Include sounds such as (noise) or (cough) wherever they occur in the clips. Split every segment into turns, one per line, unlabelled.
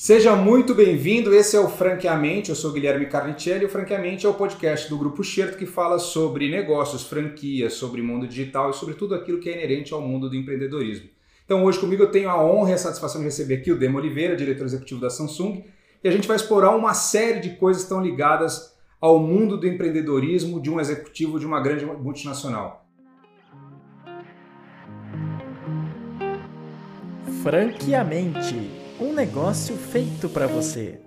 Seja muito bem-vindo, esse é o Franqueamente, eu sou Guilherme Carnicelli o Franqueamente é o podcast do Grupo Xerto que fala sobre negócios, franquias, sobre mundo digital e sobre tudo aquilo que é inerente ao mundo do empreendedorismo. Então hoje comigo eu tenho a honra e a satisfação de receber aqui o Demo Oliveira, diretor executivo da Samsung, e a gente vai explorar uma série de coisas que estão ligadas ao mundo do empreendedorismo de um executivo de uma grande multinacional.
Franqueamente um negócio feito para você.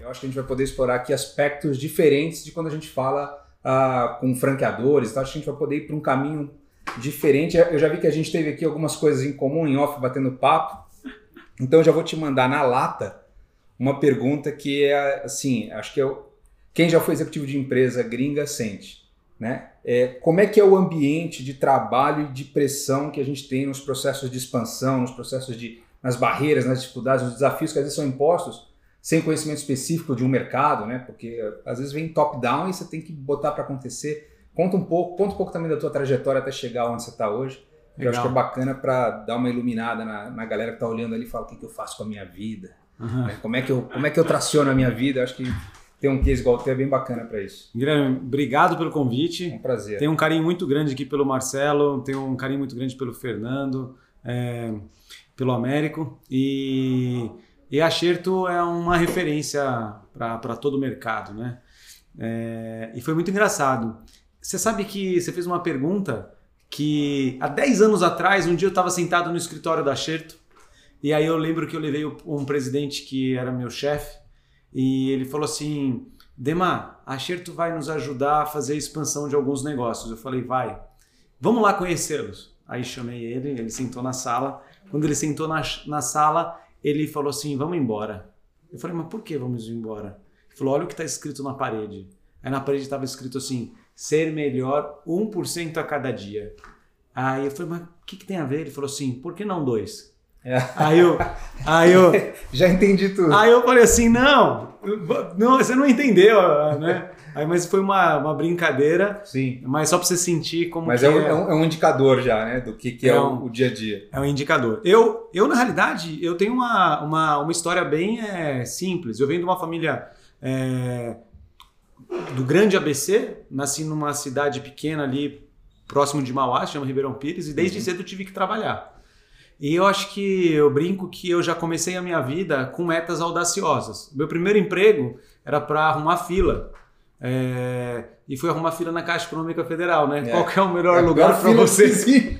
Eu acho que a gente vai poder explorar aqui aspectos diferentes de quando a gente fala uh, com franqueadores. Então, acho que a gente vai poder ir para um caminho diferente. Eu já vi que a gente teve aqui algumas coisas em comum, em off, batendo papo. Então, eu já vou te mandar na lata uma pergunta que é assim: acho que eu, quem já foi executivo de empresa gringa sente. Né? É, como é que é o ambiente de trabalho e de pressão que a gente tem nos processos de expansão, nos processos de nas barreiras, nas dificuldades, nos desafios que às vezes são impostos sem conhecimento específico de um mercado, né? Porque às vezes vem top down e você tem que botar para acontecer. Conta um pouco, conta um pouco também da tua trajetória até chegar onde você está hoje. Legal. Eu acho que é bacana para dar uma iluminada na, na galera que está olhando ali e fala o que, que eu faço com a minha vida, uhum. como é que eu como é que eu traciono a minha vida. Eu acho que ter um case igual o teu é bem bacana para isso.
Guilherme, obrigado pelo convite.
É um prazer.
Tenho um carinho muito grande aqui pelo Marcelo, tenho um carinho muito grande pelo Fernando, é, pelo Américo e, e a Xerto é uma referência para todo o mercado, né? É, e foi muito engraçado. Você sabe que você fez uma pergunta que há 10 anos atrás, um dia eu estava sentado no escritório da Xerto e aí eu lembro que eu levei um presidente que era meu chefe e ele falou assim: Dema, a Xerto vai nos ajudar a fazer a expansão de alguns negócios. Eu falei: vai, vamos lá conhecê-los. Aí chamei ele, ele sentou na sala. Quando ele sentou na, na sala, ele falou assim: vamos embora. Eu falei: mas por que vamos embora? Ele falou: olha o que está escrito na parede. Aí na parede estava escrito assim: ser melhor 1% a cada dia. Aí eu falei: mas o que, que tem a ver? Ele falou assim: por que não dois?
É. Aí eu, aí eu (laughs) já entendi tudo.
Aí eu falei assim, não, não, você não entendeu, né? Aí, mas foi uma, uma brincadeira.
Sim.
Mas só para você sentir como.
Mas é, um, é, um, é, um, indicador já, né? Do que, que é, é um, o, dia a dia.
É um indicador. Eu, eu na realidade, eu tenho uma, uma, uma história bem é, simples. Eu venho de uma família é, do grande ABC, nasci numa cidade pequena ali próximo de Mauá, chama Ribeirão Pires, e desde uhum. cedo tive que trabalhar. E eu acho que eu brinco que eu já comecei a minha vida com metas audaciosas. Meu primeiro emprego era para arrumar fila. É... E fui arrumar fila na Caixa Econômica Federal, né? É. Qual é o melhor é lugar para você?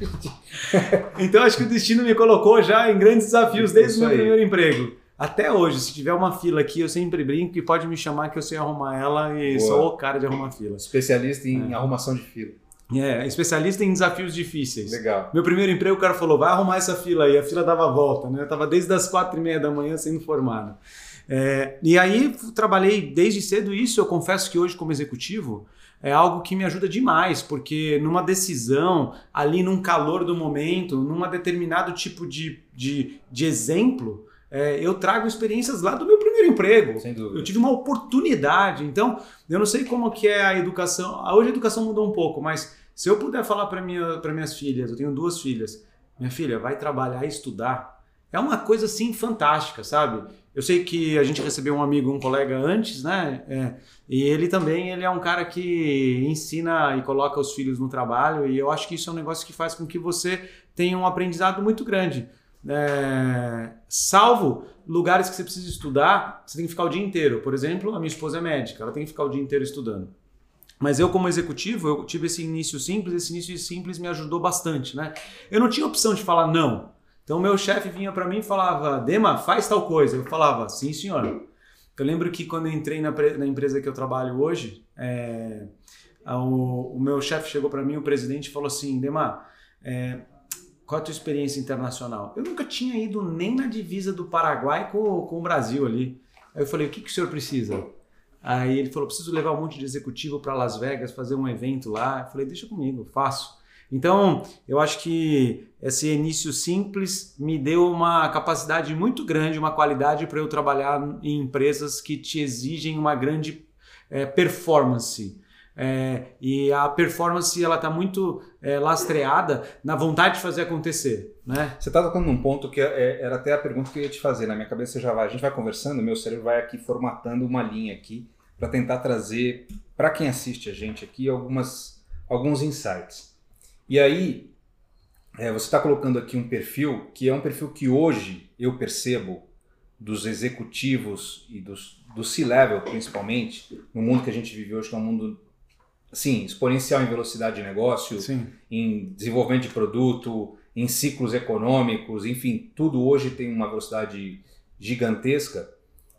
(laughs) então acho que o destino me colocou já em grandes desafios desde o meu aí. primeiro emprego. Até hoje, se tiver uma fila aqui, eu sempre brinco e pode me chamar que eu sei arrumar ela e Boa. sou o cara de arrumar fila.
Especialista em é. arrumação de fila.
É, especialista em desafios difíceis.
Legal.
Meu primeiro emprego, o cara falou, vai arrumar essa fila aí. A fila dava volta, né? Eu tava desde as quatro e meia da manhã sendo formado. É, e aí trabalhei desde cedo isso. Eu confesso que hoje, como executivo, é algo que me ajuda demais, porque numa decisão, ali num calor do momento, num determinado tipo de, de, de exemplo, é, eu trago experiências lá do meu primeiro emprego.
Sem dúvida.
Eu tive uma oportunidade. Então, eu não sei como que é a educação. Hoje a educação mudou um pouco, mas se eu puder falar para minha, minhas filhas, eu tenho duas filhas, minha filha vai trabalhar e estudar, é uma coisa assim fantástica, sabe? Eu sei que a gente recebeu um amigo, um colega antes, né? É, e ele também ele é um cara que ensina e coloca os filhos no trabalho, e eu acho que isso é um negócio que faz com que você tenha um aprendizado muito grande. É, salvo lugares que você precisa estudar, você tem que ficar o dia inteiro. Por exemplo, a minha esposa é médica, ela tem que ficar o dia inteiro estudando. Mas eu, como executivo, eu tive esse início simples, esse início simples me ajudou bastante, né? Eu não tinha opção de falar não. Então, meu chefe vinha para mim e falava, Dema, faz tal coisa. Eu falava, sim, senhor. Eu lembro que quando eu entrei na, na empresa que eu trabalho hoje, é, o, o, meu chefe chegou para mim, o presidente, falou assim, Dema, é, qual a tua experiência internacional? Eu nunca tinha ido nem na divisa do Paraguai com, com o Brasil ali. Aí eu falei, o que, que o senhor precisa? Aí ele falou: preciso levar um monte de executivo para Las Vegas, fazer um evento lá. Eu falei: deixa comigo, faço. Então, eu acho que esse início simples me deu uma capacidade muito grande, uma qualidade para eu trabalhar em empresas que te exigem uma grande é, performance. É, e a performance ela está muito é, lastreada na vontade de fazer acontecer. Né?
Você está tocando num ponto que é, era até a pergunta que eu ia te fazer. Na minha cabeça já vai. A gente vai conversando, meu cérebro vai aqui formatando uma linha aqui para tentar trazer para quem assiste a gente aqui algumas, alguns insights. E aí, é, você está colocando aqui um perfil que é um perfil que hoje eu percebo dos executivos e dos, do C-level principalmente, no mundo que a gente vive hoje, que é um mundo sim, exponencial em velocidade de negócio, sim. em desenvolvimento de produto, em ciclos econômicos, enfim, tudo hoje tem uma velocidade gigantesca,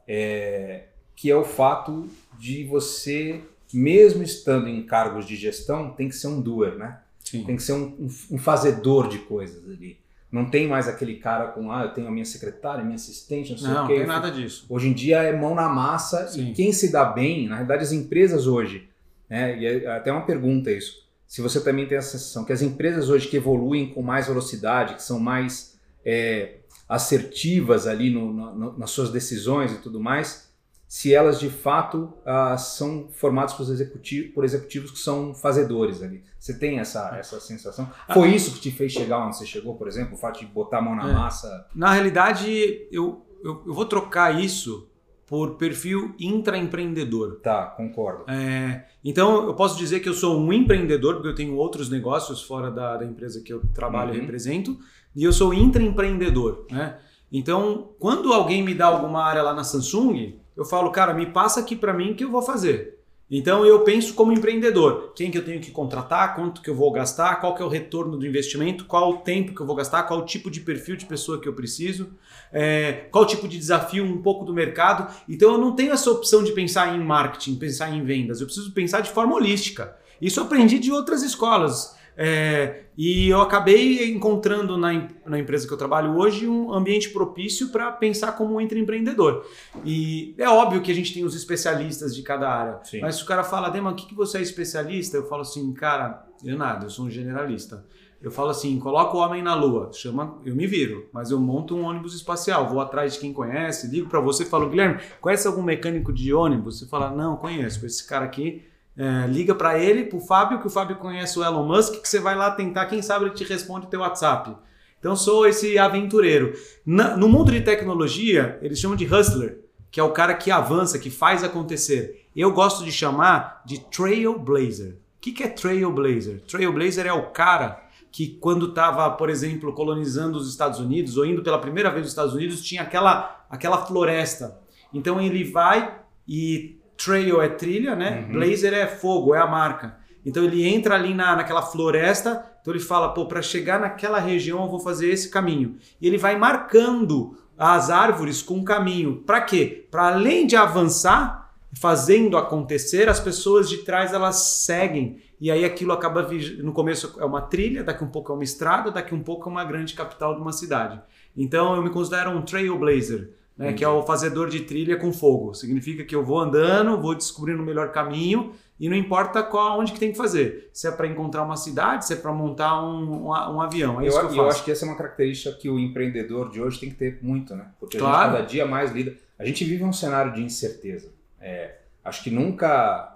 é, que é o fato de você, mesmo estando em cargos de gestão, tem que ser um doer, né? Sim. Tem que ser um, um, fazedor de coisas ali. Não tem mais aquele cara com, ah, eu tenho a minha secretária, minha assistente, não sei
não,
o quê.
Não, tem nada disso.
Hoje em dia é mão na massa Sim. e quem se dá bem, na realidade as empresas hoje, né, e é até uma pergunta isso, se você também tem a sensação que as empresas hoje que evoluem com mais velocidade, que são mais é, assertivas ali no, no, nas suas decisões e tudo mais, se elas de fato uh, são formadas por executivos, por executivos que são fazedores ali. Você tem essa, essa sensação? Foi isso que te fez chegar onde você chegou, por exemplo? O fato de botar a mão na é. massa?
Na realidade, eu, eu, eu, vou trocar isso por perfil intraempreendedor.
Tá, concordo.
É, então, eu posso dizer que eu sou um empreendedor, porque eu tenho outros negócios fora da, da empresa que eu trabalho uhum. e represento, e eu sou intraempreendedor. Né? Então, quando alguém me dá alguma área lá na Samsung, eu falo, cara, me passa aqui para mim que eu vou fazer. Então eu penso como empreendedor, quem que eu tenho que contratar, quanto que eu vou gastar, qual que é o retorno do investimento, qual o tempo que eu vou gastar, qual o tipo de perfil de pessoa que eu preciso, é, qual o tipo de desafio, um pouco do mercado. Então eu não tenho essa opção de pensar em marketing, pensar em vendas, eu preciso pensar de forma holística. Isso eu aprendi de outras escolas. É, e eu acabei encontrando na, na empresa que eu trabalho hoje um ambiente propício para pensar como um empreendedor. E é óbvio que a gente tem os especialistas de cada área. Sim. Mas se o cara fala, Dema, o que, que você é especialista? Eu falo assim, cara, eu nada, eu sou um generalista. Eu falo assim, coloca o homem na lua, chama, eu me viro, mas eu monto um ônibus espacial, vou atrás de quem conhece, ligo para você, falo, Guilherme, conhece algum mecânico de ônibus? Você fala, não, conheço, esse cara aqui é, liga para ele, para o Fábio, que o Fábio conhece o Elon Musk, que você vai lá tentar, quem sabe ele te responde o teu WhatsApp. Então sou esse aventureiro. Na, no mundo de tecnologia, eles chamam de hustler, que é o cara que avança, que faz acontecer. Eu gosto de chamar de trailblazer. O que, que é trailblazer? Trailblazer é o cara que quando estava, por exemplo, colonizando os Estados Unidos ou indo pela primeira vez nos Estados Unidos, tinha aquela, aquela floresta. Então ele vai e trail é trilha, né? Uhum. Blazer é fogo, é a marca. Então ele entra ali na, naquela floresta, então ele fala, pô, para chegar naquela região eu vou fazer esse caminho. E ele vai marcando as árvores com um caminho. Para quê? Para além de avançar, fazendo acontecer, as pessoas de trás elas seguem. E aí aquilo acaba no começo é uma trilha, daqui um pouco é uma estrada, daqui um pouco é uma grande capital de uma cidade. Então eu me considero um trailblazer né, que é o fazedor de trilha com fogo. Significa que eu vou andando, vou descobrindo o melhor caminho e não importa qual, onde que tem que fazer. Se é para encontrar uma cidade, se é para montar um, um, um, avião. É
eu,
isso que eu,
faço. eu acho que essa é uma característica que o empreendedor de hoje tem que ter muito, né? Porque
claro.
a gente cada dia mais lida. A gente vive um cenário de incerteza. É, acho que nunca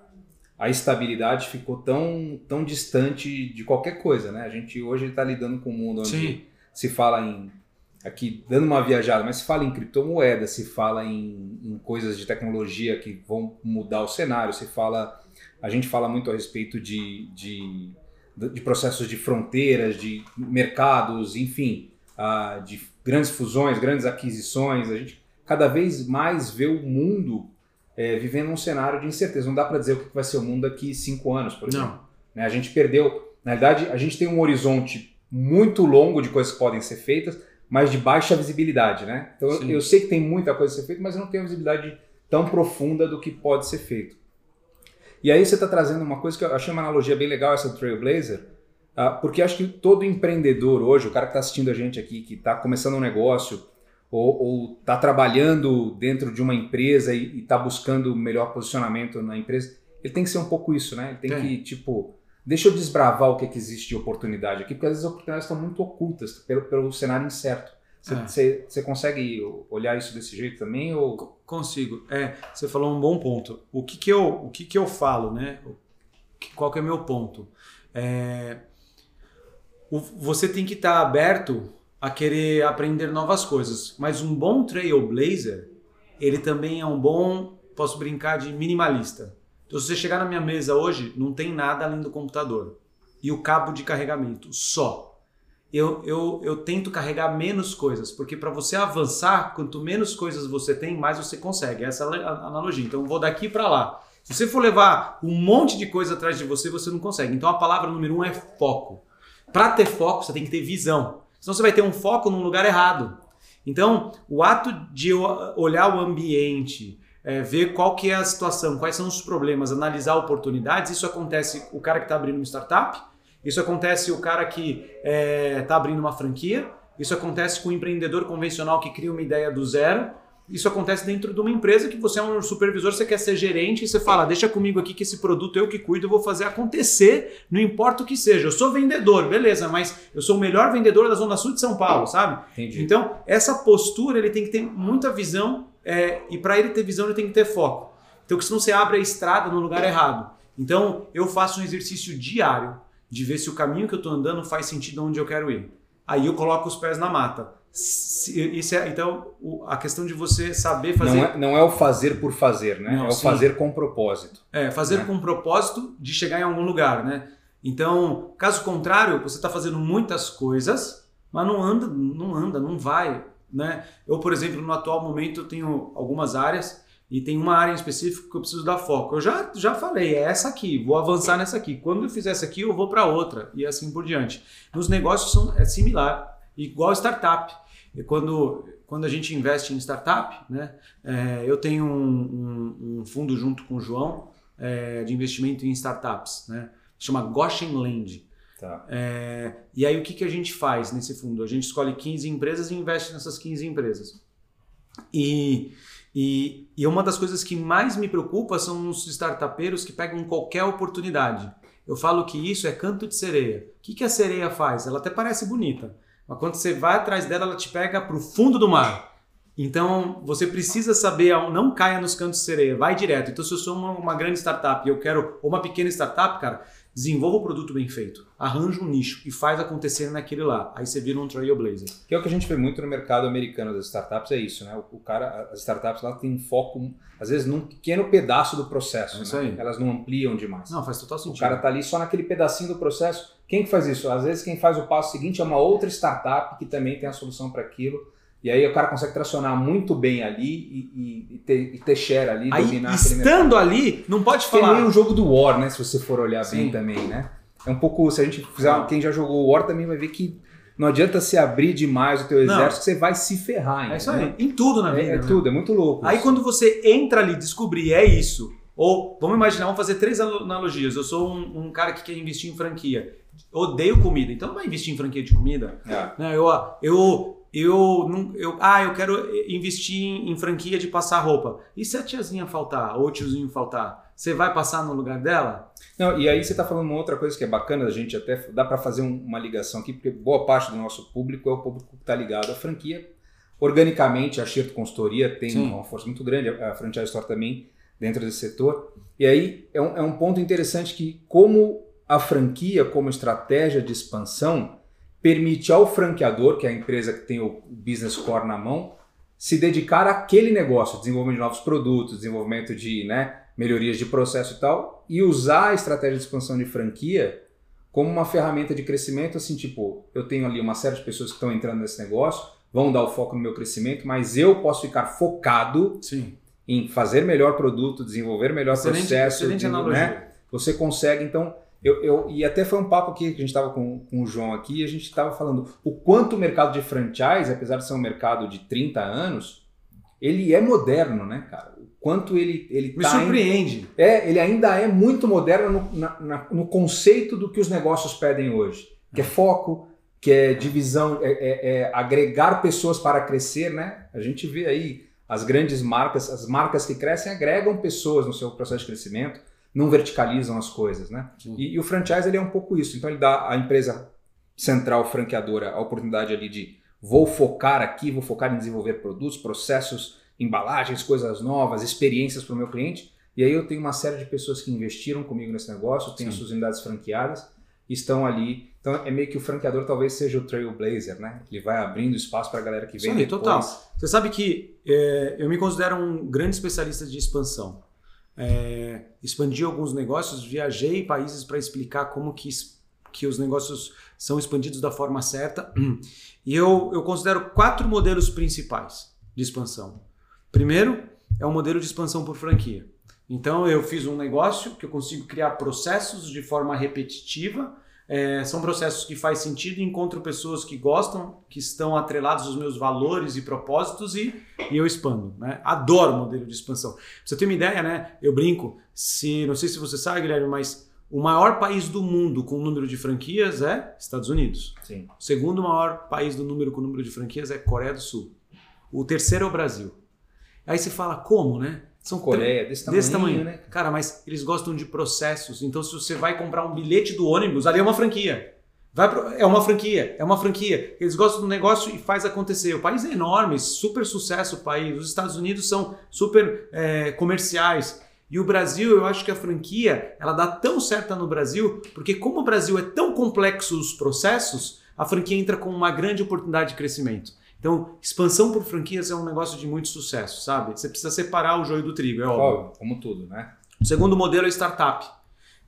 a estabilidade ficou tão, tão distante de qualquer coisa, né? A gente hoje está lidando com um mundo onde Sim. se fala em aqui dando uma viajada, mas se fala em criptomoeda, se fala em, em, coisas de tecnologia que vão mudar o cenário, se fala, a gente fala muito a respeito de, de, de processos de fronteiras, de mercados, enfim, uh, de grandes fusões, grandes aquisições, a gente cada vez mais vê o mundo é, vivendo um cenário de incerteza. Não dá para dizer o que vai ser o mundo daqui cinco anos, por exemplo. Né? A gente perdeu, na verdade, a gente tem um horizonte muito longo de coisas que podem ser feitas, mas de baixa visibilidade, né? Então Sim. eu sei que tem muita coisa a ser feita, mas eu não tenho visibilidade tão profunda do que pode ser feito. E aí você está trazendo uma coisa que eu achei uma analogia bem legal essa do Trailblazer, uh, porque acho que todo empreendedor hoje, o cara que está assistindo a gente aqui, que está começando um negócio ou está trabalhando dentro de uma empresa e está buscando melhor posicionamento na empresa, ele tem que ser um pouco isso, né? Ele tem é. que tipo deixa eu desbravar o que, é que existe de oportunidade aqui, porque às vezes as oportunidades estão muito ocultas pelo, pelo cenário incerto. Você, é. consegue olhar isso desse jeito também? Ou...
Consigo. É, você falou um bom ponto. O que, que, eu, o que, que eu falo, né? qual que é o meu ponto? É, o- você tem que estar aberto a querer aprender novas coisas, mas um bom trailblazer, ele também é um bom, posso brincar de minimalista. Então, se você chegar na minha mesa hoje, não tem nada além do computador e o cabo de carregamento, só. Eu, eu, eu tento carregar menos coisas, porque para você avançar, quanto menos coisas você tem, mais você consegue. Essa é a analogia. Então, eu vou daqui para lá. Se você for levar um monte de coisa atrás de você, você não consegue. Então, a palavra número um é foco. Para ter foco, você tem que ter visão. Senão você vai ter um foco num lugar errado. Então, o ato de olhar o ambiente, é, ver qual que é a situação, quais são os problemas, analisar oportunidades, isso acontece o cara que está abrindo uma startup, isso acontece o cara que está abrindo uma franquia, isso acontece com o empreendedor convencional que cria uma ideia do zero, isso acontece dentro de uma empresa que você é um supervisor, você quer ser gerente e você fala, deixa comigo aqui que esse produto eu que cuido, eu vou fazer acontecer, não importa o que seja. Eu sou vendedor, beleza, mas eu sou o melhor vendedor da Zona Sul de São Paulo, sabe?
Entendi.
Então, essa postura ele tem que ter muita visão é, e para ele ter visão ele tem que ter foco. Então, senão você abre a estrada no lugar errado. Então, eu faço um exercício diário de ver se o caminho que eu estou andando faz sentido onde eu quero ir. Aí eu coloco os pés na mata. Se- Isso é, então, a questão de você saber fazer
Não é, não é o fazer por fazer, né?
Não,
é o
sim.
fazer com propósito.
É, fazer
né?
com propósito de chegar em algum lugar, né? Então, caso contrário, você está fazendo muitas coisas, mas não anda, não anda, não vai, né? Eu, por exemplo, no atual momento, eu tenho algumas áreas e tem uma área em específico que eu preciso dar foco. Eu já, já falei, é essa aqui, vou avançar nessa aqui. Quando eu fizer essa aqui, eu vou para outra e assim por diante. Nos negócios são, é similar, igual startup. E quando, quando a gente investe em startup, né? é, eu tenho um, um- um fundo junto com o João, é, de investimento em startups, né? Chama Goshen Land.
Tá.
É, e aí o que, que a gente faz nesse fundo? A gente escolhe 15 empresas e investe nessas 15 empresas. E, e, e uma das coisas que mais me preocupa são os startupeiros que pegam qualquer oportunidade. Eu falo que isso é canto de sereia. O que, que a sereia faz? Ela até parece bonita, mas quando você vai atrás dela, ela te pega para o fundo do mar. Então, você precisa saber, não caia nos cantos de sereia, vai direto. Então, se eu sou uma, uma grande startup e eu quero, ou uma pequena startup, cara, desenvolva o produto bem feito, arranja um nicho e faz acontecer naquele lá. Aí você vira um trailblazer.
Que é o que a gente vê muito no mercado americano das startups, é isso, né? O, o cara, as startups lá têm um foco, às vezes, num pequeno pedaço do processo.
É isso
né?
aí.
Elas não ampliam demais.
Não, faz total
o
sentido.
cara tá ali só naquele pedacinho do processo. Quem que faz isso? Às vezes quem faz o passo seguinte é uma outra startup que também tem a solução para aquilo. E aí o cara consegue tracionar muito bem ali e, e- ter, e ter share ali,
Aí,
dominar
estando ali, não pode
é
falar.
meio um jogo do War, né? Se você for olhar bem
Sim.
também, né? É um pouco, se a gente fizer, quem já jogou War também vai ver que não adianta se abrir demais o teu exército, você vai se ferrar.
É isso aí. Em tudo na
É,
vida.
é
né?
tudo, é muito louco.
Aí
isso.
quando você entra ali, descobrir é isso. Ou vamos imaginar, vamos fazer três analogias. Eu sou um, um cara que quer investir em franquia. Odeio comida, então não vai investir em franquia de comida.
É.
Né, Eu, eu, eu, não- eu, ah, eu quero investir em, em franquia de passar roupa. E se a tiazinha faltar, ou o tiozinho faltar, você vai passar no lugar dela?
Não, e aí você está falando uma outra coisa que é bacana, a gente até dá para fazer um- uma ligação aqui, porque boa parte do nosso público é o público que está ligado à franquia. Organicamente, a Xerto Consultoria tem
Sim.
uma força muito grande, a Franchise Store também, dentro desse setor. E aí é um, é um ponto interessante que, como a franquia, como estratégia de expansão, permite ao franqueador, que é a empresa que tem o business core na mão, se dedicar àquele negócio, desenvolvimento de novos produtos, desenvolvimento de né, melhorias de processo e tal, e usar a estratégia de expansão de franquia como uma ferramenta de crescimento, assim, tipo, eu tenho ali uma série de pessoas que estão entrando nesse negócio, vão dar o foco no meu crescimento, mas eu posso ficar focado
Sim.
em fazer melhor produto, desenvolver melhor
Excelente,
processo,
excelente
né? Você consegue, então, eu, eu- e até foi um papo aqui que a gente estava com, com o João aqui, e a gente estava falando o quanto o mercado de franchise, apesar de ser um mercado de 30 anos, ele é moderno, né, cara? O quanto ele, ele
Me
tá
surpreende.
é, ele ainda é muito moderno no, na- na- no conceito do que os negócios pedem hoje, que é foco, que é divisão, é, é- é agregar pessoas para crescer, né? A gente vê aí as grandes marcas, as marcas que crescem agregam pessoas no seu processo de crescimento, não verticalizam as coisas, né?
Sim.
E, e o franchise ele é um pouco isso. Então ele dá à empresa central franqueadora a oportunidade ali de vou focar aqui, vou focar em desenvolver produtos, processos, embalagens, coisas novas, experiências para o meu cliente. E aí eu tenho uma série de pessoas que investiram comigo nesse negócio, têm as suas unidades franqueadas, estão ali. Então é meio que o franqueador talvez seja o trailblazer, né? Ele vai abrindo espaço para a galera que vem
Sim,
depois.
total. Você sabe que é, eu me considero um grande especialista de expansão. É, expandi alguns negócios, viajei países para explicar como que, que os negócios são expandidos da forma certa. E eu, eu considero quatro modelos principais de expansão. Primeiro é o modelo de expansão por franquia. Então eu fiz um negócio que eu consigo criar processos de forma repetitiva. É, são processos que faz sentido, encontro pessoas que gostam, que estão atrelados aos meus valores e propósitos e, e eu expando. Né? Adoro o modelo de expansão. Pra você ter uma ideia, né? Eu brinco, se não sei se você sabe, Guilherme, mas o maior país do mundo com número de franquias é Estados Unidos.
Sim.
O segundo maior país do número com número de franquias é Coreia do Sul. O terceiro é o Brasil. Aí você fala, como, né?
São Coreia, desse tamanho,
desse tamanho,
né?
Cara, mas eles gostam de processos. Então, se você vai comprar um bilhete do ônibus, ali é uma franquia. Vai pro... É uma franquia, é uma franquia. Eles gostam do negócio e faz acontecer. O país é enorme, super sucesso o país. Os Estados Unidos são super é, comerciais. E o Brasil, eu acho que a franquia, ela dá tão certa no Brasil, porque como o Brasil é tão complexo os processos, a franquia entra com uma grande oportunidade de crescimento. Então, expansão por franquias é um negócio de muito sucesso, sabe? Você precisa separar o joio do trigo, é óbvio.
Óbvio, como tudo, né?
O segundo modelo é startup.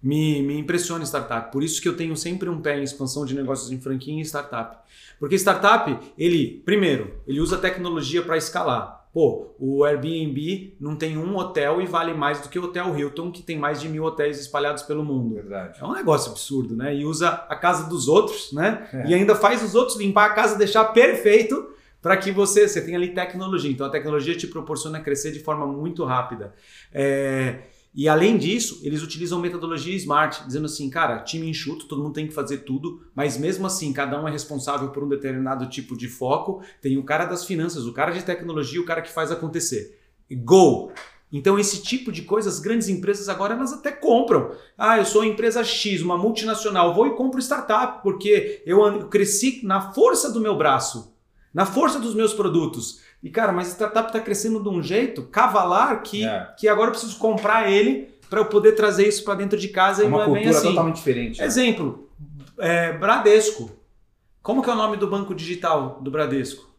Me, me impressiona startup. Por isso que eu tenho sempre um pé em expansão de negócios em franquia e startup. Porque startup, ele, primeiro, ele usa tecnologia para escalar. Pô, o Airbnb não tem um hotel e vale mais do que o Hotel Hilton, que tem mais de mil hotéis espalhados pelo mundo.
Verdade.
É um negócio absurdo, né? E usa a casa dos outros, né?
É.
E ainda faz os outros limpar a casa, deixar perfeito para que você, você tenha ali tecnologia. Então a tecnologia te proporciona crescer de forma muito rápida. É, e além disso, eles utilizam metodologia smart, dizendo assim, cara, time enxuto, todo mundo tem que fazer tudo, mas mesmo assim, cada um é responsável por um determinado tipo de foco. Tem o cara das finanças, o cara de tecnologia, o cara que faz acontecer. Go! Então, esse tipo de coisa, as grandes empresas agora elas até compram. Ah, eu sou empresa X, uma multinacional, vou e compro startup, porque eu cresci na força do meu braço, na força dos meus produtos. E, cara, mas a startup está crescendo de um jeito cavalar que,
É.
que agora eu preciso comprar ele para eu poder trazer isso para dentro de casa
É
e
uma
não é bem
cultura
assim.
totalmente diferente. né?
Exemplo, é, Bradesco. Como que é o nome do banco digital do Bradesco?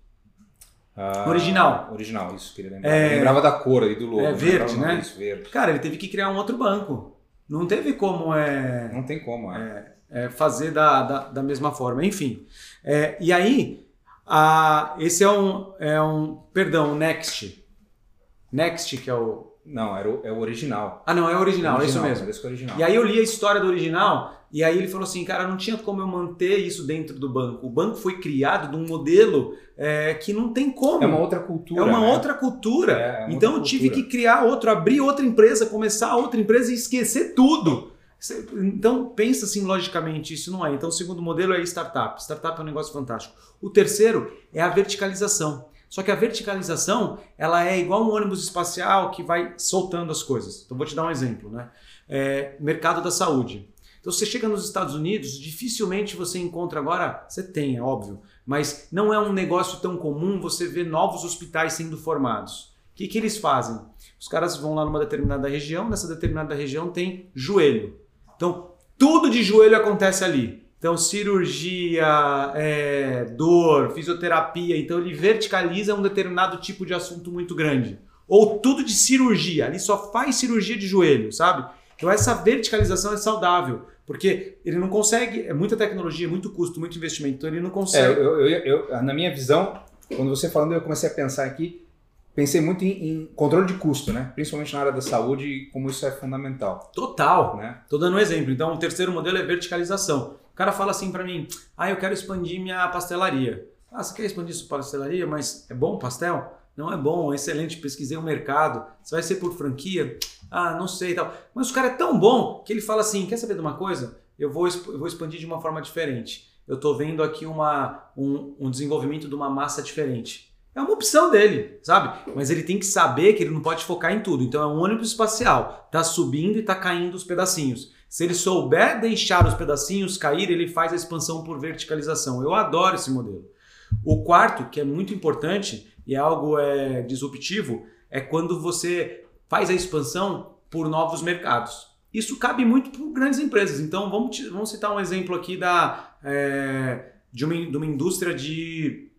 Ah,
Original.
Original, isso, queria lembrar.
É-
Eu lembrava da cor aí do logo.
É verde, né?
verde.
Cara, ele teve que criar um outro banco. Não teve como é,
Não tem como, é.
é, fazer da, da, da mesma forma. Enfim. É, e aí, a, esse é um, é um. Perdão, o Next. Next, que é o.
Não, era o, é o original.
Ah, não, é o original, é isso mesmo.
Bradesco original.
E aí eu li a história do original e aí ele falou assim, cara, não tinha como eu manter isso dentro do banco. O banco foi criado de um modelo é, que não tem como.
É uma outra cultura.
É uma
né?
outra cultura.
É, é uma
então eu
outra
tive
cultura.
que criar outro, abrir outra empresa, começar outra empresa e esquecer tudo. Então pensa assim logicamente, isso não é. Então o segundo modelo é startup. Startup é um negócio fantástico. O terceiro é a verticalização. Só que a verticalização, ela é igual um ônibus espacial que vai soltando as coisas. Então vou te dar um exemplo, né? É, mercado da saúde. Então você chega nos Estados Unidos, dificilmente você encontra agora, você tem, é óbvio, mas não é um negócio tão comum você ver novos hospitais sendo formados. O que, que eles fazem? Os caras vão lá numa determinada região, nessa determinada região tem joelho. Então, tudo de joelho acontece ali. Então, cirurgia, é, dor, fisioterapia. Então, ele verticaliza um determinado tipo de assunto muito grande. Ou tudo de cirurgia. Ali só faz cirurgia de joelho, sabe? Então, essa verticalização é saudável. Porque ele não consegue, é muita tecnologia, muito custo, muito investimento. Então, ele não
É,
consegue.
eu, eu- eu- na minha visão, quando você falando, eu comecei a pensar aqui, pensei muito em, em controle de custo, né? Principalmente na área da saúde e como isso é fundamental,
Total.
né?
Tô dando um exemplo. Então, o terceiro modelo é verticalização. O cara fala assim para mim: ah, eu quero expandir minha pastelaria. Ah, você quer expandir sua pastelaria, mas é bom pastel? Não é bom, é excelente. Pesquisei o mercado. Você vai ser por franquia? Ah, não sei e tal. Mas o cara é tão bom que ele fala assim: quer saber de uma coisa? Eu vou, eu vou expandir de uma forma diferente. Eu tô vendo aqui uma, um, um desenvolvimento de uma massa diferente. É uma opção dele, sabe? Mas ele tem que saber que ele não pode focar em tudo. Então é um ônibus espacial, tá subindo e tá caindo os pedacinhos. Se ele souber deixar os pedacinhos cair, ele faz a expansão por verticalização. Eu adoro esse modelo. O quarto, que é muito importante e é algo é, disruptivo, é quando você faz a expansão por novos mercados. Isso cabe muito para grandes empresas. Então, vamos, vamos citar um exemplo aqui da, é, de, uma, de uma indústria de,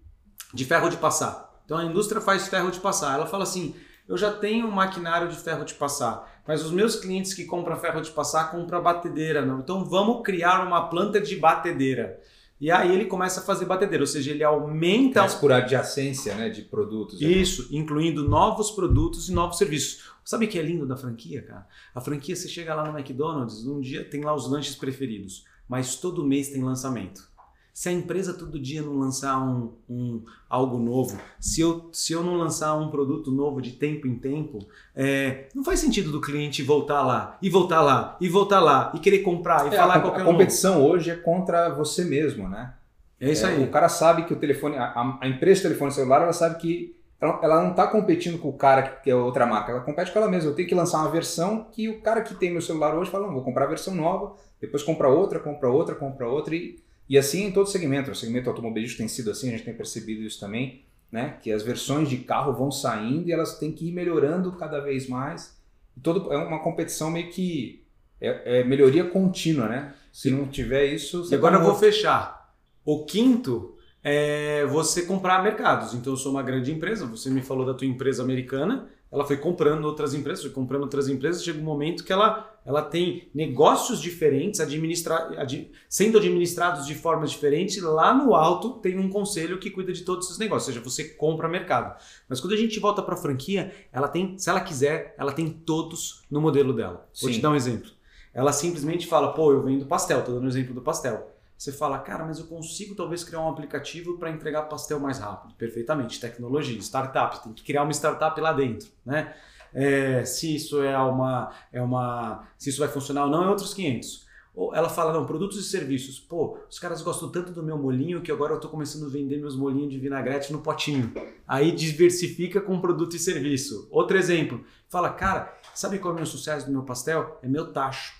de ferro de passar. Então, a indústria faz ferro de passar. Ela fala assim: eu já tenho um maquinário de ferro de passar, mas os meus clientes que compram ferro de passar compram batedeira. Não. Então, vamos criar uma planta de batedeira. E aí ele começa a fazer batedeira, ou seja, ele aumenta.
Mas por adjacência né, de produtos.
Né? Isso, incluindo novos produtos e novos serviços. Sabe o que é lindo da franquia, cara? A franquia, você chega lá no McDonald's, num dia tem lá os lanches preferidos, mas todo mês tem lançamento. Se a empresa todo dia não lançar um, um, algo novo, se eu, se eu não lançar um produto novo de tempo em tempo, é, não faz sentido do cliente voltar lá, e voltar lá, e voltar lá, e querer comprar, e
é,
falar
a,
qualquer
A competição novo. hoje é contra você mesmo, né?
É isso
é,
aí.
O cara sabe que o telefone, a, a empresa de telefone celular, ela sabe que ela, ela não está competindo com o cara que, que é outra marca, ela compete com ela mesma. Eu tenho que lançar uma versão que o cara que tem meu celular hoje fala, não, vou comprar a versão nova, depois compra outra, compra outra, compra outra e e assim em todo segmento. O segmento automobilístico tem sido assim, a gente tem percebido isso também, né? Que as versões de carro vão saindo e elas têm que ir melhorando cada vez mais. E todo, é uma competição meio que é, é melhoria contínua, né? Se não tiver isso.
E agora eu vou fechar. O quinto é você comprar mercados. Então eu sou uma grande empresa, você me falou da tua empresa americana, ela foi comprando outras empresas, foi comprando outras empresas, chega um momento que ela, ela tem negócios diferentes, administra, ad, sendo administrados de formas diferentes, lá no alto tem um conselho que cuida de todos esses negócios, ou seja, você compra mercado. Mas quando a gente volta para a franquia, ela tem, se ela quiser, ela tem todos no modelo dela. Vou Sim. te dar um exemplo. Ela simplesmente fala, pô, eu vendo pastel, estou dando o um exemplo do pastel. Você fala, cara, mas eu consigo talvez criar um aplicativo para entregar pastel mais rápido. Perfeitamente, tecnologia, startup, tem que criar uma startup lá dentro, né? É, se isso é uma, é uma, se isso vai funcionar ou não, é outros 500. Ou ela fala, não, produtos e serviços. Pô, os caras gostam tanto do meu molinho que agora eu estou começando a vender meus molinhos de vinagrete no potinho. Aí diversifica com produto e serviço. Outro exemplo, fala, cara, sabe qual é o meu sucesso do meu pastel? É meu tacho.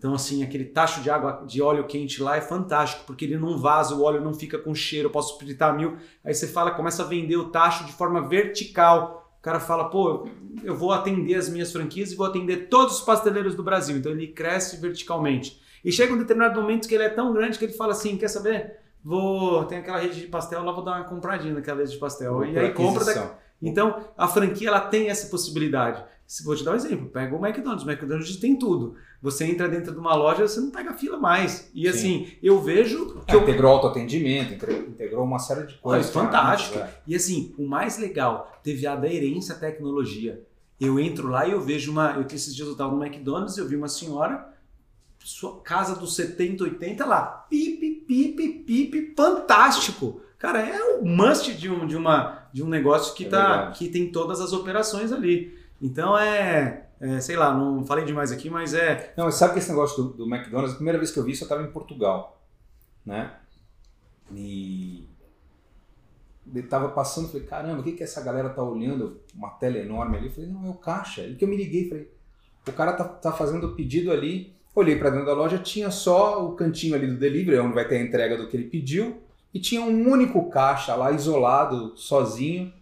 Então, assim, aquele tacho de água, de óleo quente lá é fantástico, porque ele não vaza, o óleo não fica com cheiro, eu posso fritar mil. Aí você fala, começa a vender o tacho de forma vertical. O cara fala, pô, eu vou atender as minhas franquias e vou atender todos os pasteleiros do Brasil. Então ele cresce verticalmente. E chega um determinado momento que ele é tão grande que ele fala assim: quer saber? Vou. Tem aquela rede de pastel lá, vou dar uma compradinha naquela rede de pastel. Vou e aí compra. Da... Então a franquia ela tem essa possibilidade. Vou te dar um exemplo: pega o McDonald's. O McDonald's tem tudo você entra dentro de uma loja, você não pega fila mais. E Sim. assim, eu vejo.
Que é, eu... Integrou autoatendimento, integrou uma série de coisas.
Olha, fantástico. É. E assim, o mais legal, teve a aderência à tecnologia. Eu entro lá e eu vejo uma. Eu esses dias eu estava no McDonald's eu vi uma senhora, sua casa dos 70, 80 lá, pipe, pipe, pipe, fantástico. Cara, é o must de um, de uma, de um negócio que, é tá, que tem todas as operações ali. Então é é, sei lá, não falei demais aqui, mas é.
Não, sabe que esse negócio do, do McDonald's, a primeira vez que eu vi isso eu estava em Portugal, né? E ele tava passando, falei, caramba, o que que essa galera tá olhando? Uma tela enorme ali. Eu falei, não, é o caixa. E que eu me liguei, falei, o cara tá, tá fazendo o pedido ali. Olhei para dentro da loja, tinha só o cantinho ali do delivery, onde vai ter a entrega do que ele pediu, e tinha um único caixa lá isolado, sozinho.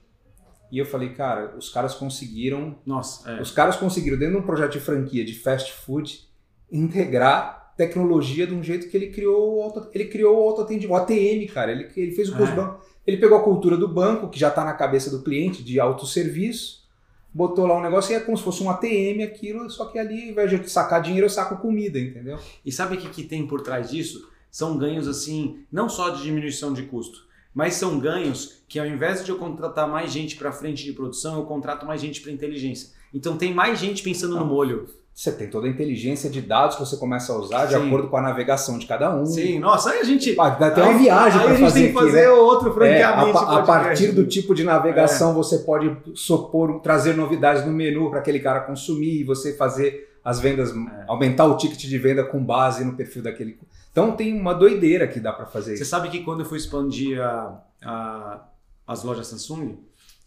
E eu falei, cara, os caras conseguiram.
Nossa,
é. Os caras conseguiram, dentro de um projeto de franquia de fast food, integrar tecnologia de um jeito que ele criou o auto, ele criou o autoatendimento, o ATM, cara. Ele, ele fez o curso é. banco. Ele pegou a cultura do banco, que já está na cabeça do cliente, de autosserviço, botou lá um negócio e é como se fosse um ATM aquilo, só que ali, ao invés de sacar dinheiro, eu saco comida, entendeu?
E sabe o que, que tem por trás disso? São ganhos assim, não só de diminuição de custo, mas são ganhos que ao invés de eu contratar mais gente para frente de produção, eu contrato mais gente para inteligência. Então tem mais gente pensando Não. no molho.
Você tem toda a inteligência de dados que você começa a usar de acordo com a navegação de cada um.
Sim, nossa, aí a gente.
Ah, dá até uma viagem para fazer. A gente tem que fazer
né? outro franqueamento.
É, a, a partir do tipo de navegação, é. você pode supor, trazer novidades no menu para aquele cara consumir e você fazer as vendas, é. aumentar o ticket de venda com base no perfil daquele. Então tem uma doideira que dá para fazer.
Você sabe que quando eu fui expandir a, a, as lojas Samsung,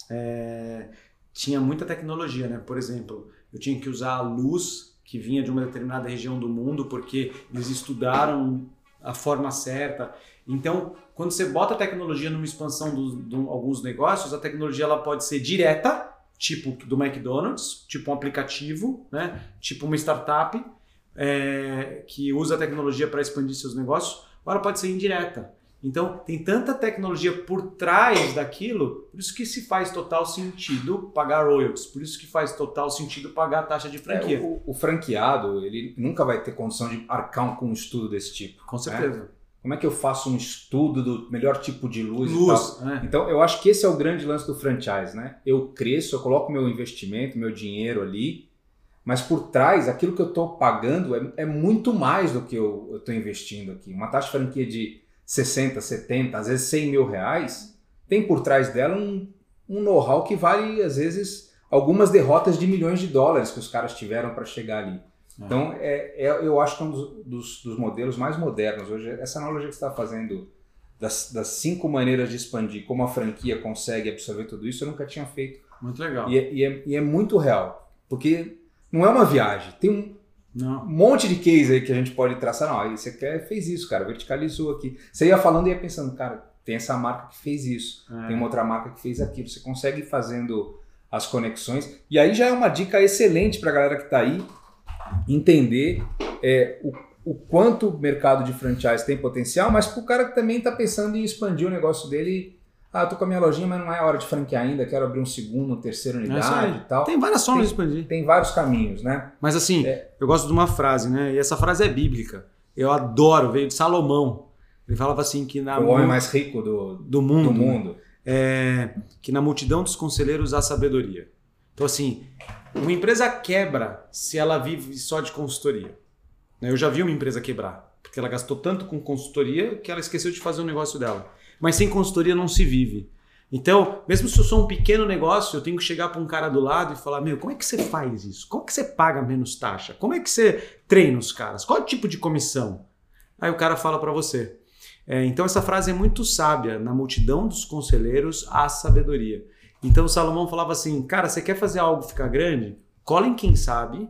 é, tinha muita tecnologia, né? Por exemplo, eu tinha que usar a luz que vinha de uma determinada região do mundo porque eles estudaram a forma certa. Então, quando você bota a tecnologia numa expansão de alguns negócios, a tecnologia ela pode ser direta tipo do McDonald's, tipo um aplicativo, né? tipo uma startup é, que usa a tecnologia para expandir seus negócios, ou ela pode ser indireta. Então, tem tanta tecnologia por trás daquilo, por isso que se faz total sentido pagar royalties, por isso que faz total sentido pagar a taxa de franquia. É,
o, o, franqueado, ele nunca vai ter condição de arcar com um estudo desse tipo.
Com certeza.
Né? Como é que eu faço um estudo do melhor tipo de luz,
luz
é. Então, eu acho que esse é o grande lance do franchise, né? Eu cresço, eu coloco meu investimento, meu dinheiro ali, mas por trás, aquilo que eu estou pagando é, é, muito mais do que eu estou investindo aqui. Uma taxa de franquia de 60, 70, às vezes 100 mil reais, tem por trás dela um, um know-how que vale, às vezes, algumas derrotas de milhões de dólares que os caras tiveram para chegar ali. É. Então, é, é, eu acho que é um dos, dos, dos, modelos mais modernos hoje. Essa analogia que você está fazendo das, das, cinco maneiras de expandir, como a franquia consegue absorver tudo isso, eu nunca tinha feito.
Muito legal.
E, é, e é, e é muito real, porque não é uma viagem. Tem um, não. Monte de case aí que a gente pode traçar. Não, você quer, fez isso, cara, verticalizou aqui. Você ia falando e ia pensando, cara, tem essa marca que fez isso, é. tem uma outra marca que fez aquilo. Você consegue ir fazendo as conexões. E aí já é uma dica excelente para a galera que está aí entender é, o, o quanto o mercado de franchise tem potencial, mas para o cara que também está pensando em expandir o negócio dele ah, eu tô com a minha lojinha, mas não é hora de franquear ainda, quero abrir um segundo, uma terceira é unidade é e tal.
Tem várias formas de expandir.
Tem vários caminhos, né?
Mas assim, é. eu gosto de uma frase, né? E essa frase é bíblica. Eu adoro, veio de Salomão. Ele falava assim que na...
O homem mais rico do,
do mundo.
Do mundo.
É, que na multidão dos conselheiros há sabedoria. Então assim, uma empresa quebra se ela vive só de consultoria. Eu já vi uma empresa quebrar, porque ela gastou tanto com consultoria que ela esqueceu de fazer o negócio dela mas sem consultoria não se vive. Então, mesmo se eu sou um pequeno negócio, eu tenho que chegar para um cara do lado e falar: Meu, como é que você faz isso? Como é que você paga menos taxa? Como é que você treina os caras? Qual é o tipo de comissão? Aí o cara fala para você. É, então, essa frase é muito sábia: Na multidão dos conselheiros há sabedoria. Então, Salomão falava assim: Cara, você quer fazer algo ficar grande? Cola em quem sabe,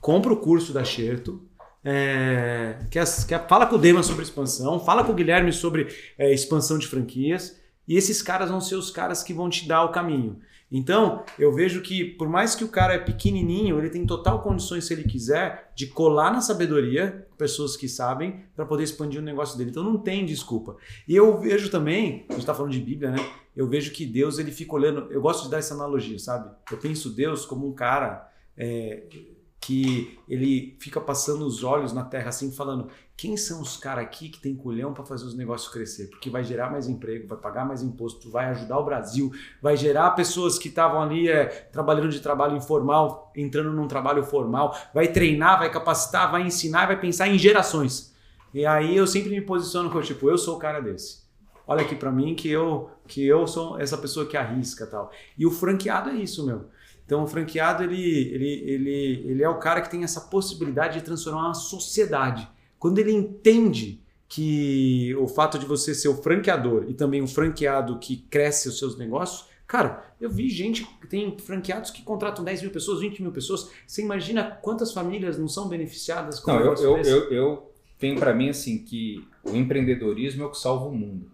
compra o curso da Xerto, é, quer, quer, fala com o Dema sobre expansão, fala com o Guilherme sobre é, expansão de franquias, e esses caras vão ser os caras que vão te dar o caminho. Então, eu vejo que, por mais que o cara é pequenininho, ele tem total condições, se ele quiser, de colar na sabedoria, pessoas que sabem, para poder expandir o negócio dele. Então, não tem desculpa. E eu vejo também, a gente está falando de Bíblia, né? Eu vejo que Deus, ele fica olhando. Eu gosto de dar essa analogia, sabe? Eu penso Deus como um cara. É, que ele fica passando os olhos na terra assim, falando: quem são os caras aqui que tem culhão para fazer os negócios crescer? Porque vai gerar mais emprego, vai pagar mais imposto, vai ajudar o Brasil, vai gerar pessoas que estavam ali é, trabalhando de trabalho informal, entrando num trabalho formal, vai treinar, vai capacitar, vai ensinar, vai pensar em gerações. E aí eu sempre me posiciono como tipo, eu sou o cara desse. Olha aqui para mim que eu que eu sou essa pessoa que arrisca tal. E o franqueado é isso, meu. Então, o franqueado ele, ele, ele, ele é o cara que tem essa possibilidade de transformar uma sociedade. Quando ele entende que o fato de você ser o franqueador e também um franqueado que cresce os seus negócios, cara, eu vi gente que tem franqueados que contratam 10 mil pessoas, 20 mil pessoas. Você imagina quantas famílias não são beneficiadas com
não, eu, eu, eu, eu tenho para mim assim que o empreendedorismo é o que salva o mundo,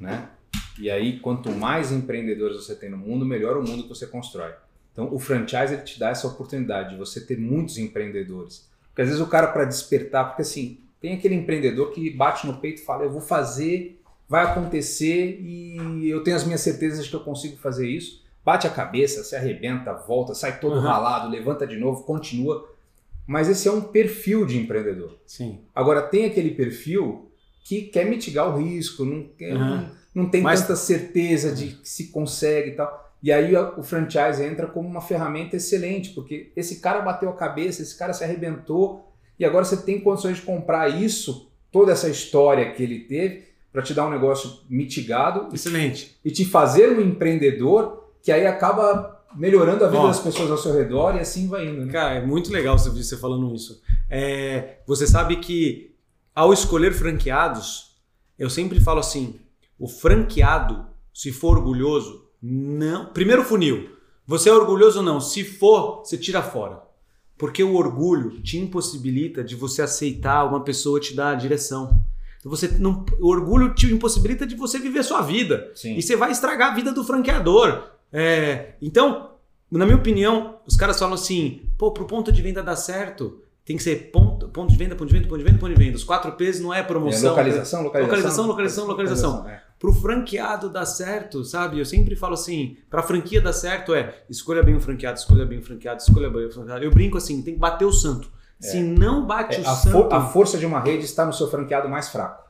né? E aí, quanto mais empreendedores você tem no mundo, melhor o mundo que você constrói. Então, o franchise ele te dá essa oportunidade de você ter muitos empreendedores. Porque às vezes o cara, para despertar, porque assim, tem aquele empreendedor que bate no peito e fala: Eu vou fazer, vai acontecer e eu tenho as minhas certezas de que eu consigo fazer isso. Bate a cabeça, se arrebenta, volta, sai todo uhum. ralado, levanta de novo, continua. Mas esse é um perfil de empreendedor.
Sim.
Agora, tem aquele perfil que quer mitigar o risco, não, quer, uhum. não, não, tem Mas... tanta certeza de que se consegue e tal. E aí o franchise entra como uma ferramenta excelente, porque esse cara bateu a cabeça, esse cara se arrebentou, e agora você tem condições de comprar isso, toda essa história que ele teve, para te dar um negócio mitigado.
Excelente.
E te fazer um empreendedor que aí acaba melhorando a vida das pessoas ao seu redor e assim vai indo. Né?
Cara, é muito legal você falando isso. É, você sabe que ao escolher franqueados, eu sempre falo assim: o franqueado, se for orgulhoso, não. Primeiro funil. Você é orgulhoso ou não? Se for, você tira fora. Porque o orgulho te impossibilita de você aceitar uma pessoa te dar a direção. Então você não, o orgulho te impossibilita de você viver a sua vida.
Sim.
E você vai estragar a vida do franqueador. É, então, na minha opinião, os caras falam assim, pô, pro ponto de venda dar certo, tem que ser ponto, ponto de venda, ponto de venda, ponto de venda, ponto de venda. Os quatro P's não é promoção.
É localização, localização,
localização, localização, localização.
É.
Pro franqueado dar certo, sabe? Eu sempre falo assim, pra franquia dar certo é escolha bem o franqueado, escolha bem o franqueado, escolha bem o franqueado. Eu brinco assim, tem que bater o santo. Se não bate
É,
o
a,
santo,
for- a força de uma rede está no seu franqueado mais fraco.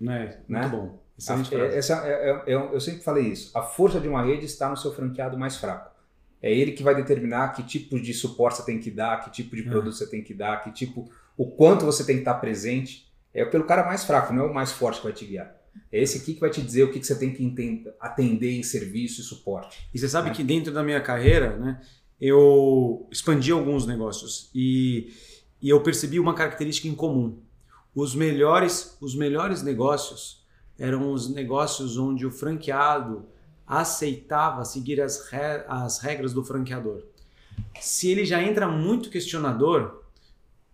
né?
né?
Muito bom.
A-
Excelente
é- essa é- é- é- eu sempre falei isso. A força de uma rede está no seu franqueado mais fraco. É ele que vai determinar que tipo de suporte você tem que dar, que tipo de
É.
produto você tem que dar, que tipo, o quanto você tem que estar presente. É pelo cara mais fraco, não é o mais forte que vai te guiar. É esse aqui que vai te dizer o que, que você tem que atender em serviço e suporte.
E você sabe
É.
que dentro da minha carreira, né, eu expandi alguns negócios e, e eu percebi uma característica em comum. Os melhores, os melhores negócios eram os negócios onde o franqueado aceitava seguir as, re- as regras do franqueador. Se ele já entra muito questionador,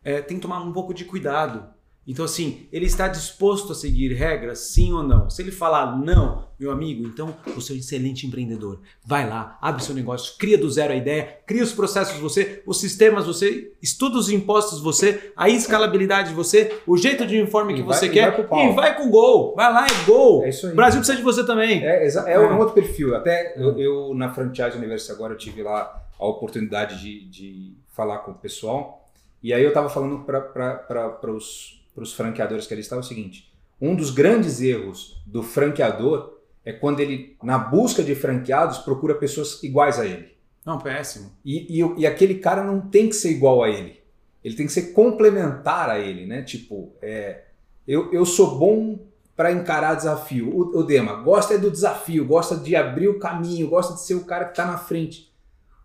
é, tem que tomar um pouco de cuidado. Então, assim, ele está disposto a seguir regras, sim ou não? Se ele falar não, meu amigo, então você é um excelente empreendedor. Vai lá, abre seu negócio, cria do zero a ideia, cria os processos você, os sistemas você, estuda os impostos você, a escalabilidade você, o jeito de informe
E
que
vai-
você
e
quer
vai
e vai com gol. Vai lá e gol.
É isso aí.
O Brasil precisa de você também.
É, é
É.
um outro perfil. Até eu, eu, na Franchise Universe agora eu tive lá a oportunidade de, de falar com o pessoal. E aí eu estava falando para os franqueadores que ali estavam o seguinte: um dos grandes erros do franqueador é quando ele, na busca de franqueados, procura pessoas iguais a ele.
Não, péssimo.
E, e, e aquele cara não tem que ser igual a ele. Ele tem que ser complementar a ele, né? Tipo, é, eu, eu sou bom para encarar desafio. O, o Dema gosta é do desafio, gosta de abrir o caminho, gosta de ser o cara que está na frente.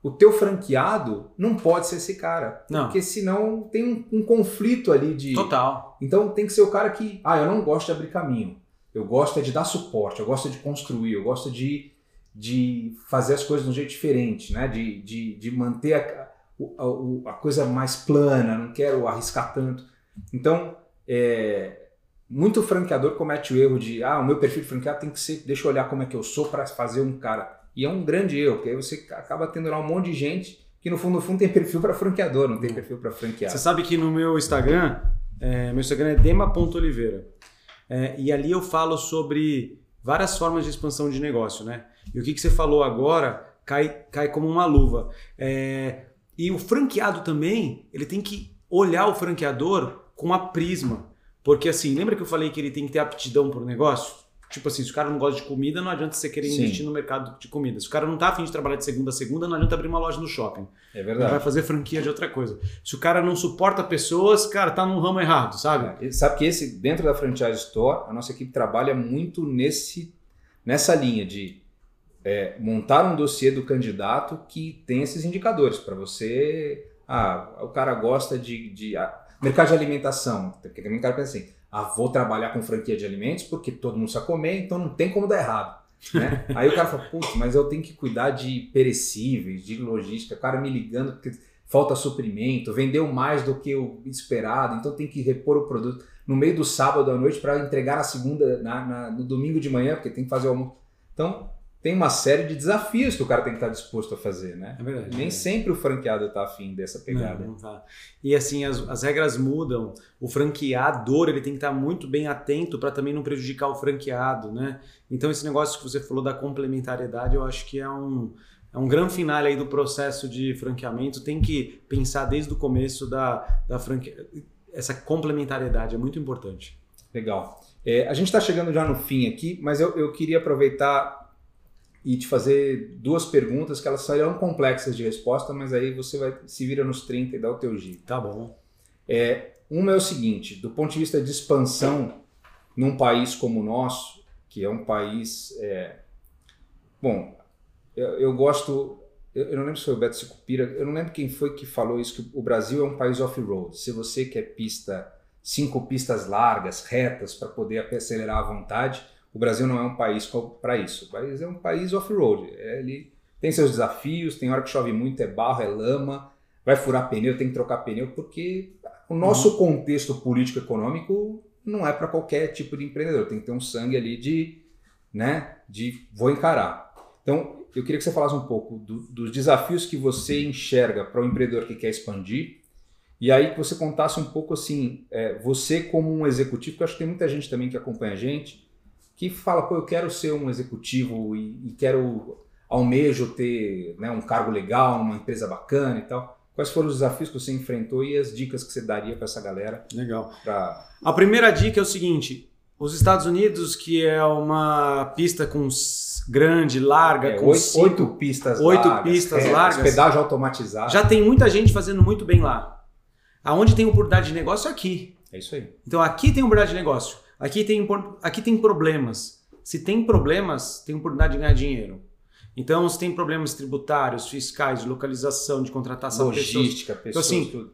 O teu franqueado não pode ser esse cara.
Não.
Porque senão tem um, um conflito ali de.
Total.
Então tem que ser o cara que, ah, eu não gosto de abrir caminho. Eu gosto é de dar suporte, eu gosto de construir, eu gosto de, de fazer as coisas de um jeito diferente, né? De, de, de manter a, a, a coisa mais plana, não quero arriscar tanto. Então, é, muito franqueador comete o erro de, ah, o meu perfil de franqueado tem que ser, deixa eu olhar como é que eu sou para fazer um cara. E é um grande erro, porque aí você acaba tendo lá um monte de gente que no fundo, no fundo (laughs) tem perfil para franqueador, não tem perfil para franqueado.
Você sabe que no meu Instagram, é, meu Instagram é dema.oliveira. É, e ali eu falo sobre várias formas de expansão de negócio, né? E o que, que você falou agora cai, cai como uma luva. É, e o franqueado também, ele tem que olhar o franqueador com a prisma. Porque assim, lembra que eu falei que ele tem que ter aptidão para o negócio? Tipo assim, se o cara não gosta de comida, não adianta você querer
Sim.
investir no mercado de comida. Se o cara não tá afim de trabalhar de segunda a segunda, não adianta abrir uma loja no shopping.
É
Ele
verdade.
vai fazer franquia de outra coisa. Se o cara não suporta pessoas, cara, tá num ramo errado, sabe?
É, Sabe que esse dentro da franchise store a nossa equipe trabalha muito nesse nessa linha de é, montar um dossiê do candidato que tem esses indicadores para você. Ah, o cara gosta de, de ah, mercado de alimentação. Porque também o cara pensa assim: ah, vou trabalhar com franquia de alimentos porque todo mundo precisa comer, então não tem como dar errado. né? (laughs) Aí o cara fala, putz, mas eu tenho que cuidar de perecíveis, de logística, o cara me ligando porque falta suprimento, vendeu mais do que o esperado, então tem que repor o produto no meio do sábado à noite para entregar na segunda, na, na- no domingo de manhã, porque tem que fazer o almoço. Então, tem uma série de desafios que o cara tem que estar disposto a fazer, né?
É verdade.
Nem sempre o franqueado está afim dessa pegada.
Não, não tá. E assim, as, as regras mudam. O franqueador ele tem que estar muito bem atento para também não prejudicar o franqueado, né? Então esse negócio que você falou da complementariedade, eu acho que é um, é um grande final aí do processo de franqueamento. Tem que pensar desde o começo da, da franquia. Essa complementariedade é muito importante.
Legal. É, a gente está chegando já no fim aqui, mas eu, eu queria aproveitar e te fazer duas perguntas que elas serão complexas de resposta, mas aí você vai se vira nos 30 e dá o teu jeito.
Tá bom.
Uma é o seguinte, do ponto de vista de expansão num país como o nosso, que é um país. é, Bom, eu, eu gosto. Eu, eu não lembro se foi o Beto Sicupira, eu não lembro quem foi que falou isso, que o Brasil é um país off-road. Se você quer pista, cinco pistas largas, retas, para poder acelerar à vontade, o Brasil não é um país para isso. O país é um país off-road. É, ele tem seus desafios, tem hora que chove muito, é barro, é lama, vai furar pneu, tem que trocar pneu, porque o nosso contexto político-econômico não é para qualquer tipo de empreendedor. Tem que ter um sangue ali de, né, de vou encarar. Então, eu queria que você falasse um pouco do, dos desafios que você enxerga para o empreendedor que quer expandir. E aí que você contasse um pouco assim, é, você como um executivo, que eu acho que tem muita gente também que acompanha a gente, que fala, pô, eu quero ser um executivo e, e quero, almejo ter né, um cargo legal numa empresa bacana e tal. Quais foram os desafios que você enfrentou e as dicas que você daria para essa galera?
Legal.
Pra...
A primeira dica é o seguinte: os Estados Unidos, que é uma pista com grande, larga,
É,
com
oito,
cinco-
oito pistas
oito
largas,
pistas
é,
largas.
hospedagem automatizado.
já tem muita gente fazendo muito bem lá. Aonde tem oportunidade de negócio é aqui.
É isso aí.
Então aqui tem oportunidade de negócio. Aqui tem, aqui tem problemas. Se tem problemas, tem oportunidade de ganhar dinheiro. Então, se tem problemas tributários, fiscais, de localização, de contratação de pessoas,
Logística, pessoas,
assim,
tudo.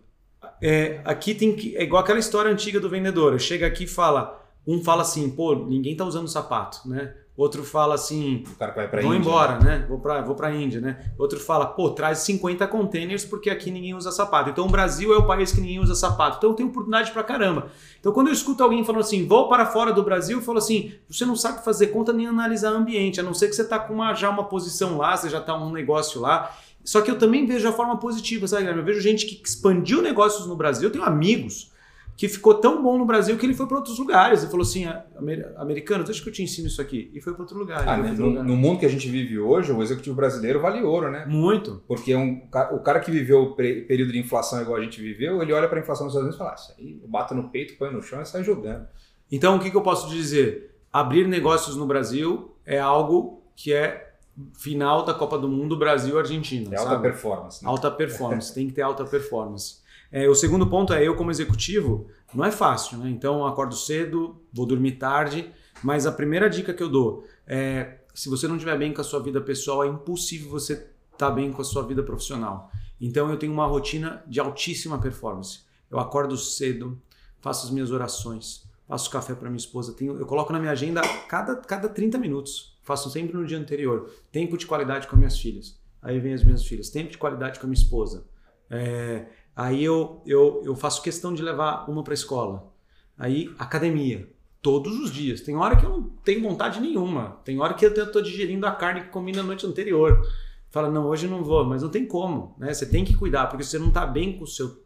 é, aqui tem que. É igual aquela história antiga do vendedor. Chega aqui e fala. Um fala assim, pô, ninguém tá usando sapato, né? Outro fala assim,
O cara vai para
vou
Índia.
embora, né? Vou pra, vou pra Índia, né? Outro fala, pô, traz 50 containers porque aqui ninguém usa sapato. Então o Brasil é o país que ninguém usa sapato. Então eu tenho oportunidade pra caramba. Então quando eu escuto alguém falando assim, vou para fora do Brasil, eu falo assim, você não sabe fazer conta nem analisar ambiente, a não ser que você tá com uma, já uma posição lá, você já tá um negócio lá. Só que eu também vejo a forma positiva, sabe, Guilherme? Eu vejo gente que expandiu negócios no Brasil, eu tenho amigos que ficou tão bom no Brasil que ele foi para outros lugares. Ele falou assim, "Ah, amer- americano, deixa que eu te ensino isso aqui. E foi para outro lugar.
Ah, né,
outro
no,
lugar.
no mundo que a gente vive hoje, o executivo brasileiro vale ouro, né?
Muito.
Porque um, o cara que viveu o período de inflação igual a gente viveu, ele olha para a inflação dos Estados Unidos e fala: ah, isso aí, eu bato no peito, põe no chão e sai jogando.
Então, o que, que eu posso dizer? Abrir negócios no Brasil é algo que é final da Copa do Mundo Brasil-Argentina.
É alta
sabe?
performance. Né?
Alta (laughs) performance, tem que ter alta performance. É, o segundo ponto é eu como executivo, não é fácil, né? Então acordo cedo, vou dormir tarde, mas a primeira dica que eu dou é se você não estiver bem com a sua vida pessoal, é impossível você estar bem com a sua vida profissional. Então eu tenho uma rotina de altíssima performance. Eu acordo cedo, faço as minhas orações, faço café para minha esposa, tenho, eu coloco na minha agenda cada, cada 30 minutos. Faço sempre no dia anterior. Tempo de qualidade com as minhas filhas. Aí vem as minhas filhas. Tempo de qualidade com a minha esposa. É, aí eu, eu, eu faço questão de levar uma para escola. Aí academia. Todos os dias. Tem hora que eu não tenho vontade nenhuma. Tem hora que eu estou digerindo a carne que comi na noite anterior. Fala, não, hoje não vou. Mas não tem como. Né? Você tem que cuidar, porque se você não está bem com o seu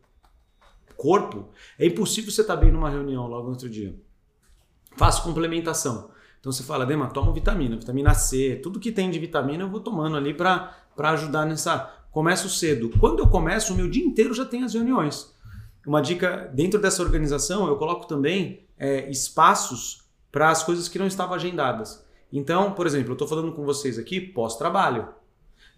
corpo, é impossível você estar bem numa reunião logo no outro dia. Faço complementação. Então você fala, Dema, toma vitamina, vitamina C, tudo que tem de vitamina eu vou tomando ali para ajudar nessa. Começo cedo. Quando eu começo, o meu dia inteiro já tem as reuniões. Uma dica, dentro dessa organização, eu coloco também é, espaços para as coisas que não estavam agendadas. Então, por exemplo, eu estou falando com vocês aqui pós-trabalho.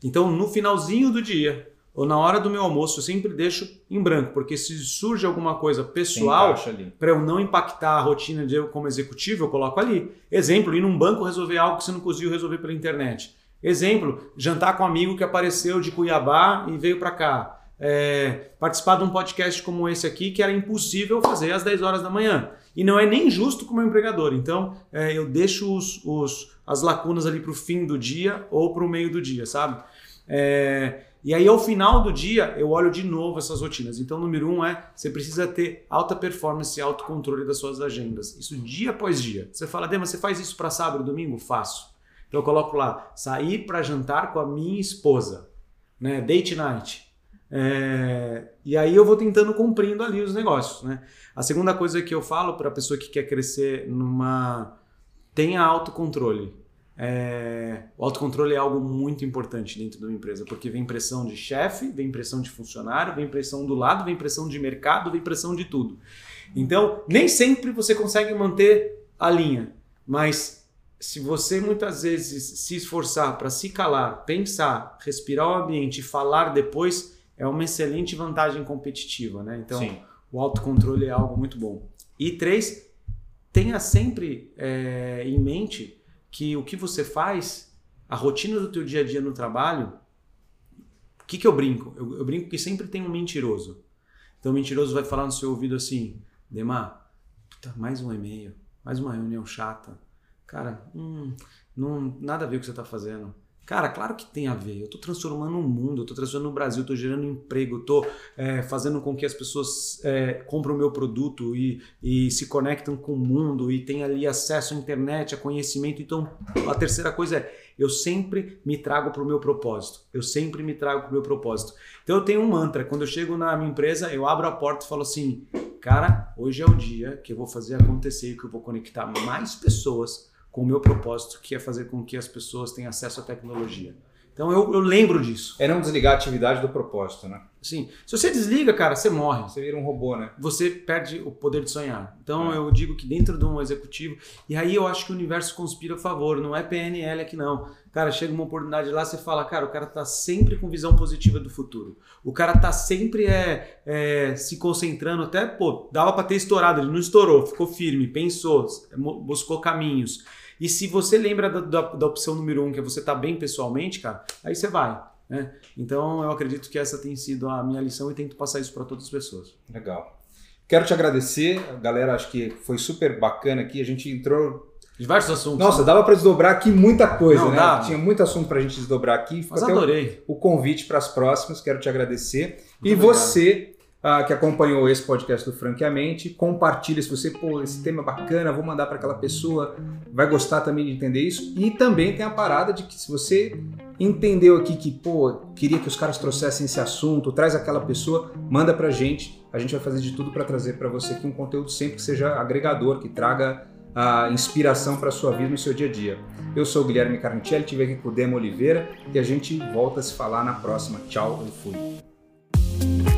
Então, no finalzinho do dia, ou na hora do meu almoço, eu sempre deixo em branco, porque se surge alguma coisa pessoal, para eu não impactar a rotina de eu como executivo, eu coloco ali. Exemplo, ir num banco resolver algo que você não conseguiu resolver pela internet. Exemplo, jantar com um amigo que apareceu de Cuiabá e veio para cá. É, participar de um podcast como esse aqui que era impossível fazer às 10 horas da manhã. E não é nem justo com o meu empregador. Então, é, eu deixo os, os- as lacunas ali para o fim do dia ou para o meio do dia, sabe? É, e aí, ao final do dia, eu olho de novo essas rotinas. Então, número um é você precisa ter alta performance e autocontrole das suas agendas. Isso dia após dia. Você fala, Dema, você faz isso para sábado e domingo? Faço. Então, eu coloco lá, sair para jantar com a minha esposa, né? Date night. É, e aí eu vou tentando cumprindo ali os negócios, né? A segunda coisa que eu falo para a pessoa que quer crescer numa tenha autocontrole. É, o autocontrole é algo muito importante dentro de uma empresa, porque vem pressão de chefe, vem pressão de funcionário, vem pressão do lado, vem pressão de mercado, vem pressão de tudo. Então, nem sempre você consegue manter a linha, mas se você muitas vezes se esforçar para se calar, pensar, respirar o ambiente e falar depois, é uma excelente vantagem competitiva, né? Então,
Sim.
o autocontrole é algo muito bom. E três, tenha sempre é, em mente que o que você faz, a rotina do teu dia a dia no trabalho, o que, que eu brinco? Eu, eu brinco que sempre tem um mentiroso. Então o mentiroso vai falar no seu ouvido assim, Demar, puta, mais um e-mail, mais uma reunião chata. Cara, hum, não, nada a ver o que você está fazendo. Cara, claro que tem a ver. Eu estou transformando o mundo, eu estou transformando o Brasil, estou gerando emprego, estou é, fazendo com que as pessoas é, comprem o meu produto e, e se conectam com o mundo e tenham ali acesso à internet, a conhecimento. Então, a terceira coisa é, eu sempre me trago para o meu propósito. Eu sempre me trago para o meu propósito. Então, eu tenho um mantra. Quando eu chego na minha empresa, eu abro a porta e falo assim, cara, hoje é o dia que eu vou fazer acontecer, que eu vou conectar mais pessoas com o meu propósito, que é fazer com que as pessoas tenham acesso à tecnologia. Então eu, eu lembro disso.
É não desligar a atividade do propósito, né?
Sim. Se você desliga, cara, você morre.
Você vira um robô, né?
Você perde o poder de sonhar. Então é. eu digo que dentro de um executivo, e aí eu acho que o universo conspira a favor, não é PNL aqui não. Cara, chega uma oportunidade lá, você fala, cara, o cara tá sempre com visão positiva do futuro. O cara tá sempre é, é se concentrando, até, pô, dava para ter estourado, ele não estourou, ficou firme, pensou, buscou caminhos. E se você lembra da, da, da opção número um, que é você estar tá bem pessoalmente, cara, aí você vai. Né? Então eu acredito que essa tem sido a minha lição e tento passar isso para todas as pessoas.
Legal. Quero te agradecer, galera. Acho que foi super bacana aqui. A gente entrou
Diversos assuntos.
Nossa, né? dava para desdobrar aqui muita coisa, Não, né? Dá. Tinha muito assunto para a gente desdobrar aqui.
Fica Mas adorei.
O, o convite para as próximas, quero te agradecer. Muito e obrigado. você uh, que acompanhou esse podcast do Franqueamente. Compartilha se você, pô, esse tema é bacana, vou mandar para aquela pessoa, vai gostar também de entender isso. E também tem a parada de que se você entendeu aqui que, pô, queria que os caras trouxessem esse assunto, traz aquela pessoa, manda pra gente. A gente vai fazer de tudo para trazer para você aqui um conteúdo sempre que seja agregador, que traga a inspiração para sua vida no seu dia a dia. Eu sou o Guilherme Carnicelli, estive aqui com o Demo Oliveira e a gente volta a se falar na próxima. Tchau, eu fui.